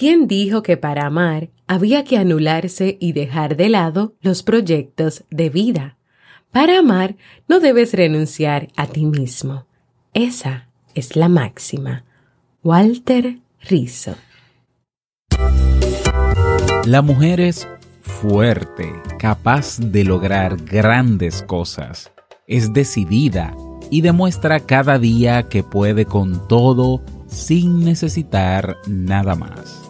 ¿Quién dijo que para amar había que anularse y dejar de lado los proyectos de vida? Para amar no debes renunciar a ti mismo. Esa es la máxima. Walter Rizzo. La mujer es fuerte, capaz de lograr grandes cosas. Es decidida y demuestra cada día que puede con todo sin necesitar nada más.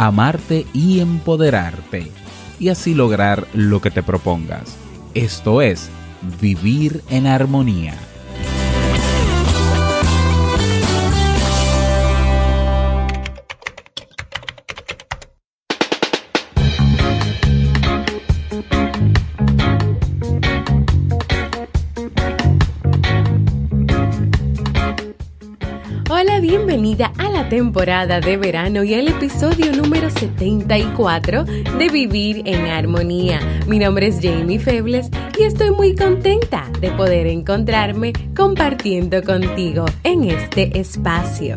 amarte y empoderarte, y así lograr lo que te propongas. Esto es, vivir en armonía. Bienvenida a la temporada de verano y al episodio número 74 de Vivir en Armonía. Mi nombre es Jamie Febles y estoy muy contenta de poder encontrarme compartiendo contigo en este espacio.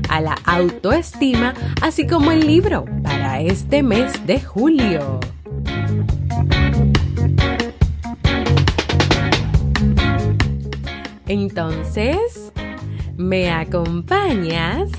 a la autoestima así como el libro para este mes de julio. Entonces, ¿me acompañas?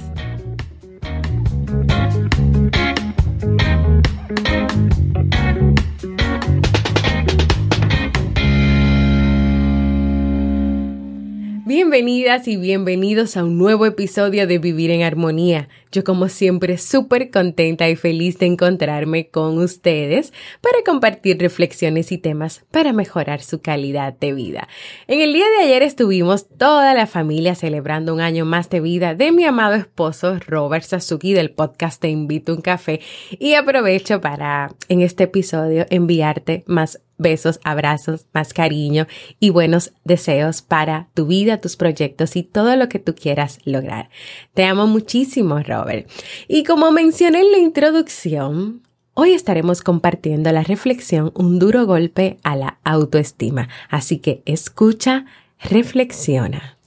Bienvenidas y bienvenidos a un nuevo episodio de Vivir en Armonía. Yo como siempre súper contenta y feliz de encontrarme con ustedes para compartir reflexiones y temas para mejorar su calidad de vida. En el día de ayer estuvimos toda la familia celebrando un año más de vida de mi amado esposo Robert Sasuki del podcast Te invito a un café y aprovecho para en este episodio enviarte más besos, abrazos, más cariño y buenos deseos para tu vida, tus proyectos y todo lo que tú quieras lograr. Te amo muchísimo, Robert. Y como mencioné en la introducción, Hoy estaremos compartiendo la reflexión Un duro golpe a la autoestima, así que escucha, reflexiona.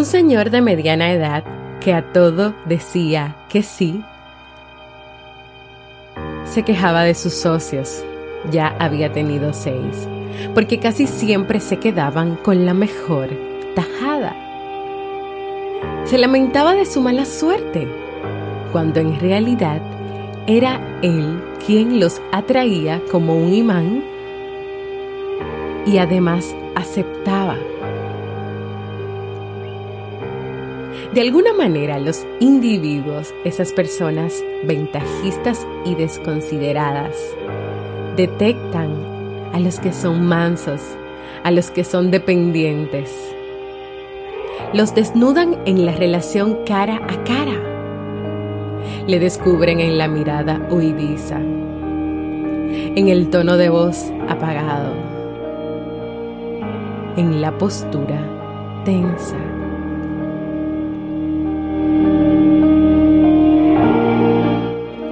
Un señor de mediana edad que a todo decía que sí, se quejaba de sus socios, ya había tenido seis, porque casi siempre se quedaban con la mejor tajada. Se lamentaba de su mala suerte, cuando en realidad era él quien los atraía como un imán y además aceptaba De alguna manera los individuos, esas personas ventajistas y desconsideradas, detectan a los que son mansos, a los que son dependientes. Los desnudan en la relación cara a cara. Le descubren en la mirada huidiza, en el tono de voz apagado, en la postura tensa.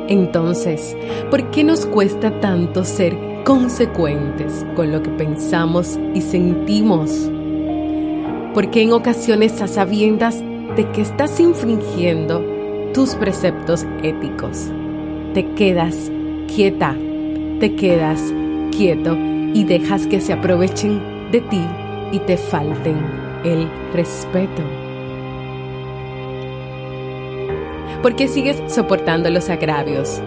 Entonces, ¿por qué nos cuesta tanto ser consecuentes con lo que pensamos y sentimos? Porque en ocasiones a sabiendas de que estás infringiendo tus preceptos éticos. Te quedas quieta, te quedas quieto y dejas que se aprovechen de ti y te falten el respeto. ¿Por qué sigues soportando los agravios?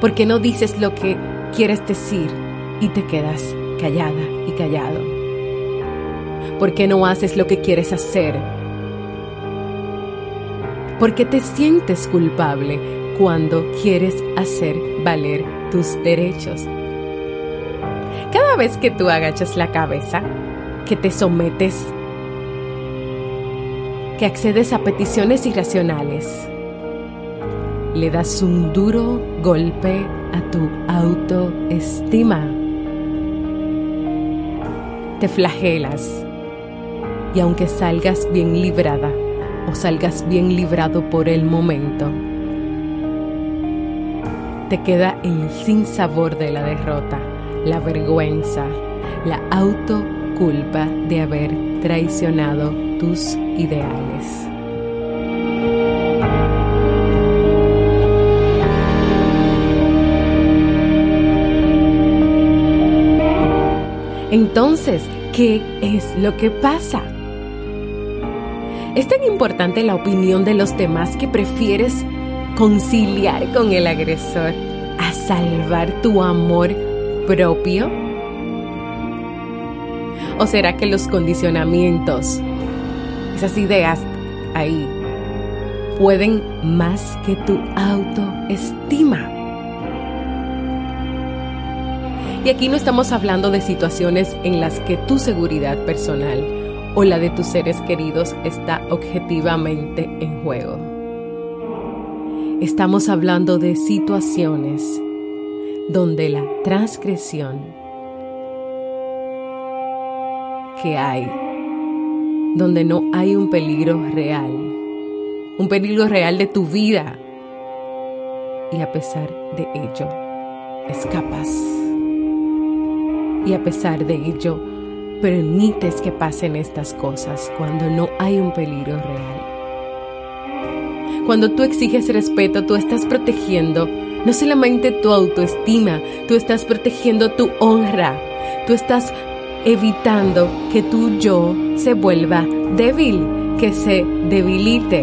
¿Por qué no dices lo que quieres decir y te quedas callada y callado? ¿Por qué no haces lo que quieres hacer? ¿Por qué te sientes culpable cuando quieres hacer valer tus derechos? Cada vez que tú agachas la cabeza, que te sometes, que accedes a peticiones irracionales, le das un duro golpe a tu autoestima. Te flagelas y aunque salgas bien librada o salgas bien librado por el momento, te queda el sinsabor de la derrota, la vergüenza, la autoculpa de haber traicionado tus ideales. Entonces, ¿qué es lo que pasa? Es tan importante la opinión de los demás que prefieres conciliar con el agresor a salvar tu amor propio? ¿O será que los condicionamientos, esas ideas ahí, pueden más que tu autoestima? Y aquí no estamos hablando de situaciones en las que tu seguridad personal o la de tus seres queridos está objetivamente en juego. Estamos hablando de situaciones donde la transgresión que hay, donde no hay un peligro real, un peligro real de tu vida, y a pesar de ello, escapas y a pesar de ello, permites que pasen estas cosas cuando no hay un peligro real. Cuando tú exiges respeto, tú estás protegiendo no solamente tu autoestima, tú estás protegiendo tu honra, tú estás evitando que tu yo se vuelva débil, que se debilite.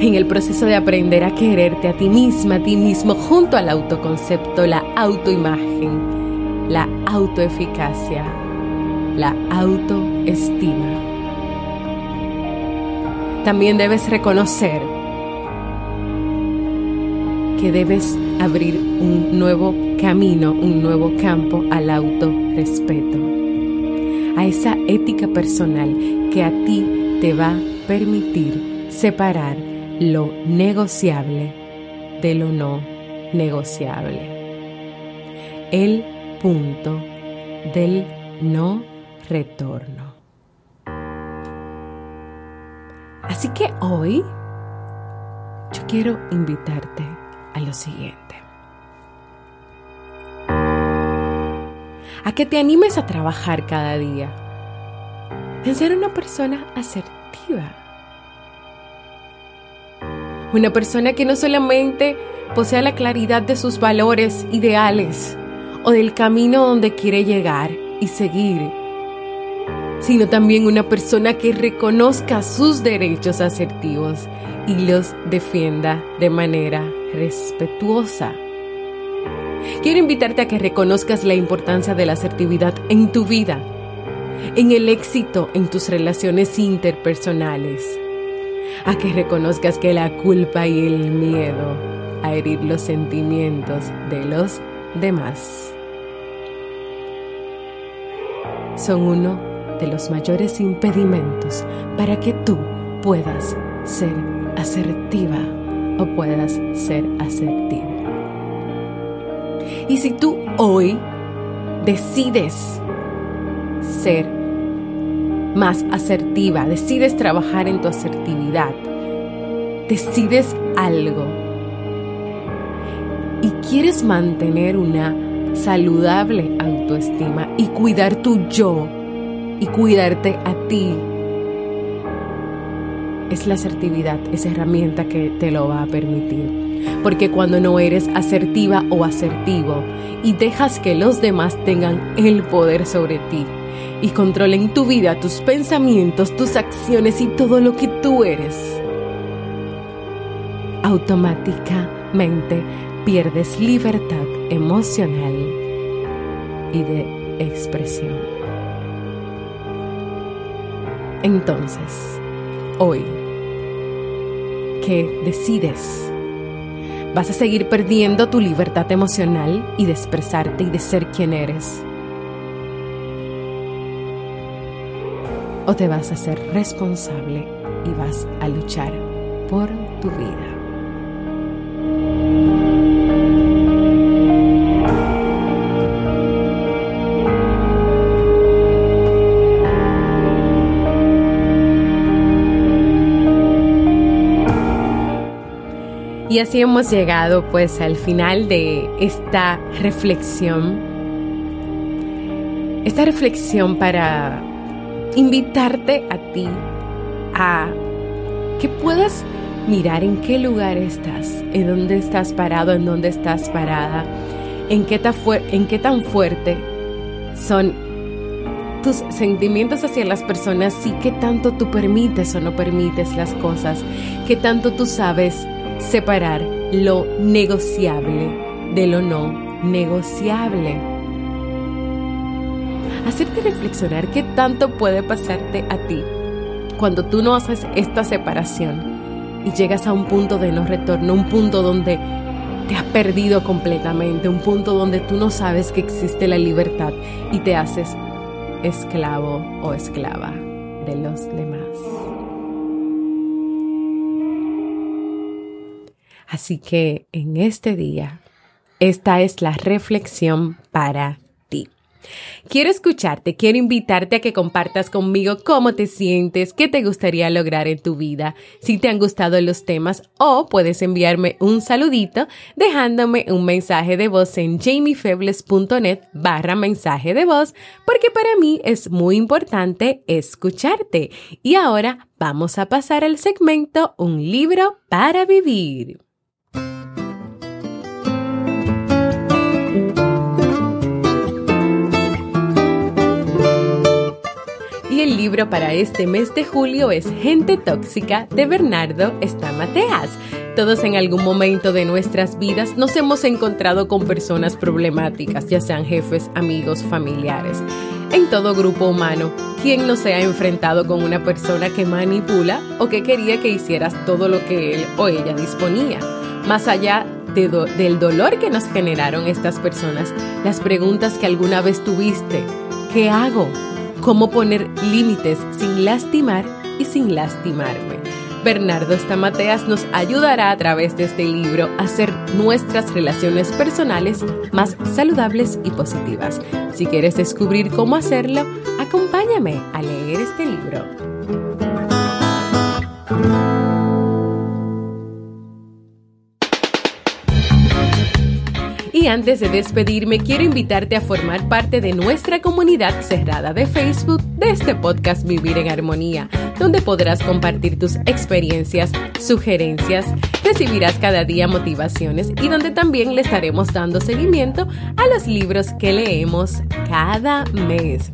En el proceso de aprender a quererte a ti misma, a ti mismo, junto al autoconcepto, la autoimagen, la autoeficacia, la autoestima. También debes reconocer que debes abrir un nuevo camino, un nuevo campo al autorrespeto, a esa ética personal que a ti te va a permitir separar lo negociable de lo no negociable. El punto del no retorno. Así que hoy yo quiero invitarte a lo siguiente. A que te animes a trabajar cada día en ser una persona asertiva. Una persona que no solamente posea la claridad de sus valores ideales, o del camino donde quiere llegar y seguir, sino también una persona que reconozca sus derechos asertivos y los defienda de manera respetuosa. Quiero invitarte a que reconozcas la importancia de la asertividad en tu vida, en el éxito en tus relaciones interpersonales, a que reconozcas que la culpa y el miedo a herir los sentimientos de los demás son uno de los mayores impedimentos para que tú puedas ser asertiva o puedas ser asertivo. Y si tú hoy decides ser más asertiva, decides trabajar en tu asertividad, decides algo y quieres mantener una saludable autoestima y cuidar tu yo y cuidarte a ti. es la asertividad, esa herramienta que te lo va a permitir. Porque cuando no eres asertiva o asertivo y dejas que los demás tengan el poder sobre ti y controlen tu vida, tus pensamientos, tus acciones y todo lo que tú eres, automáticamente pierdes libertad emocional y de expresión. Entonces, hoy, ¿qué decides? ¿Vas a seguir perdiendo tu libertad emocional y de expresarte y de ser quien eres? ¿O te vas a ser responsable y vas a luchar por tu vida? Y así hemos llegado pues al final de esta reflexión. Esta reflexión para invitarte a ti a que puedas mirar en qué lugar estás, en dónde estás parado, en dónde estás parada, en qué, en qué tan fuerte son tus sentimientos hacia las personas y qué tanto tú permites o no permites las cosas, qué tanto tú sabes separar lo negociable de lo no negociable. Hacerte reflexionar qué tanto puede pasarte a ti cuando tú no haces esta separación y llegas a un punto de no retorno, un punto donde te has perdido completamente, un punto donde tú no sabes que existe la libertad y te haces esclavo o esclava de los demás. Así que en este día, esta es la reflexión para ti. Quiero escucharte, quiero invitarte a que compartas conmigo cómo te sientes, qué te gustaría lograr en tu vida, si te han gustado los temas o puedes enviarme un saludito dejándome un mensaje de voz en jamiefebles.net barra mensaje de voz porque para mí es muy importante escucharte. Y ahora vamos a pasar al segmento Un libro para vivir. Y el libro para este mes de julio es Gente Tóxica de Bernardo Estamateas. Todos en algún momento de nuestras vidas nos hemos encontrado con personas problemáticas, ya sean jefes, amigos, familiares. En todo grupo humano, ¿quién no se ha enfrentado con una persona que manipula o que quería que hicieras todo lo que él o ella disponía? Más allá del dolor que nos generaron estas personas, las preguntas que alguna vez tuviste, ¿qué hago? Cómo poner límites sin lastimar y sin lastimarme. Bernardo Estamateas nos ayudará a través de este libro a hacer nuestras relaciones personales más saludables y positivas. Si quieres descubrir cómo hacerlo, acompáñame a leer este libro. Y antes de despedirme, quiero invitarte a formar parte de nuestra comunidad cerrada de Facebook de este podcast Vivir en Armonía, donde podrás compartir tus experiencias, sugerencias, recibirás cada día motivaciones y donde también le estaremos dando seguimiento a los libros que leemos cada mes.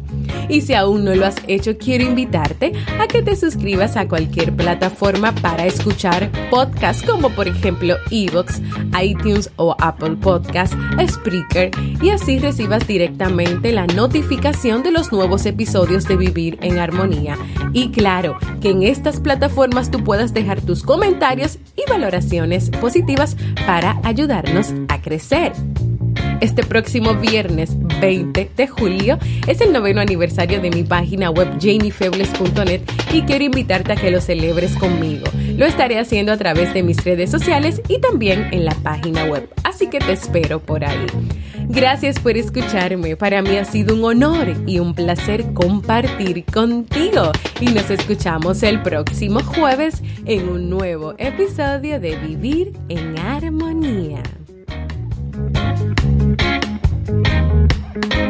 Y si aún no lo has hecho, quiero invitarte a que te suscribas a cualquier plataforma para escuchar podcasts como por ejemplo Evox, iTunes o Apple Podcasts, Spreaker y así recibas directamente la notificación de los nuevos episodios de Vivir en Armonía. Y claro, que en estas plataformas tú puedas dejar tus comentarios y valoraciones positivas para ayudarnos a crecer. Este próximo viernes 20 de julio es el noveno aniversario de mi página web jamiefebles.net y quiero invitarte a que lo celebres conmigo. Lo estaré haciendo a través de mis redes sociales y también en la página web, así que te espero por ahí. Gracias por escucharme, para mí ha sido un honor y un placer compartir contigo y nos escuchamos el próximo jueves en un nuevo episodio de Vivir en Armonía. Thank you.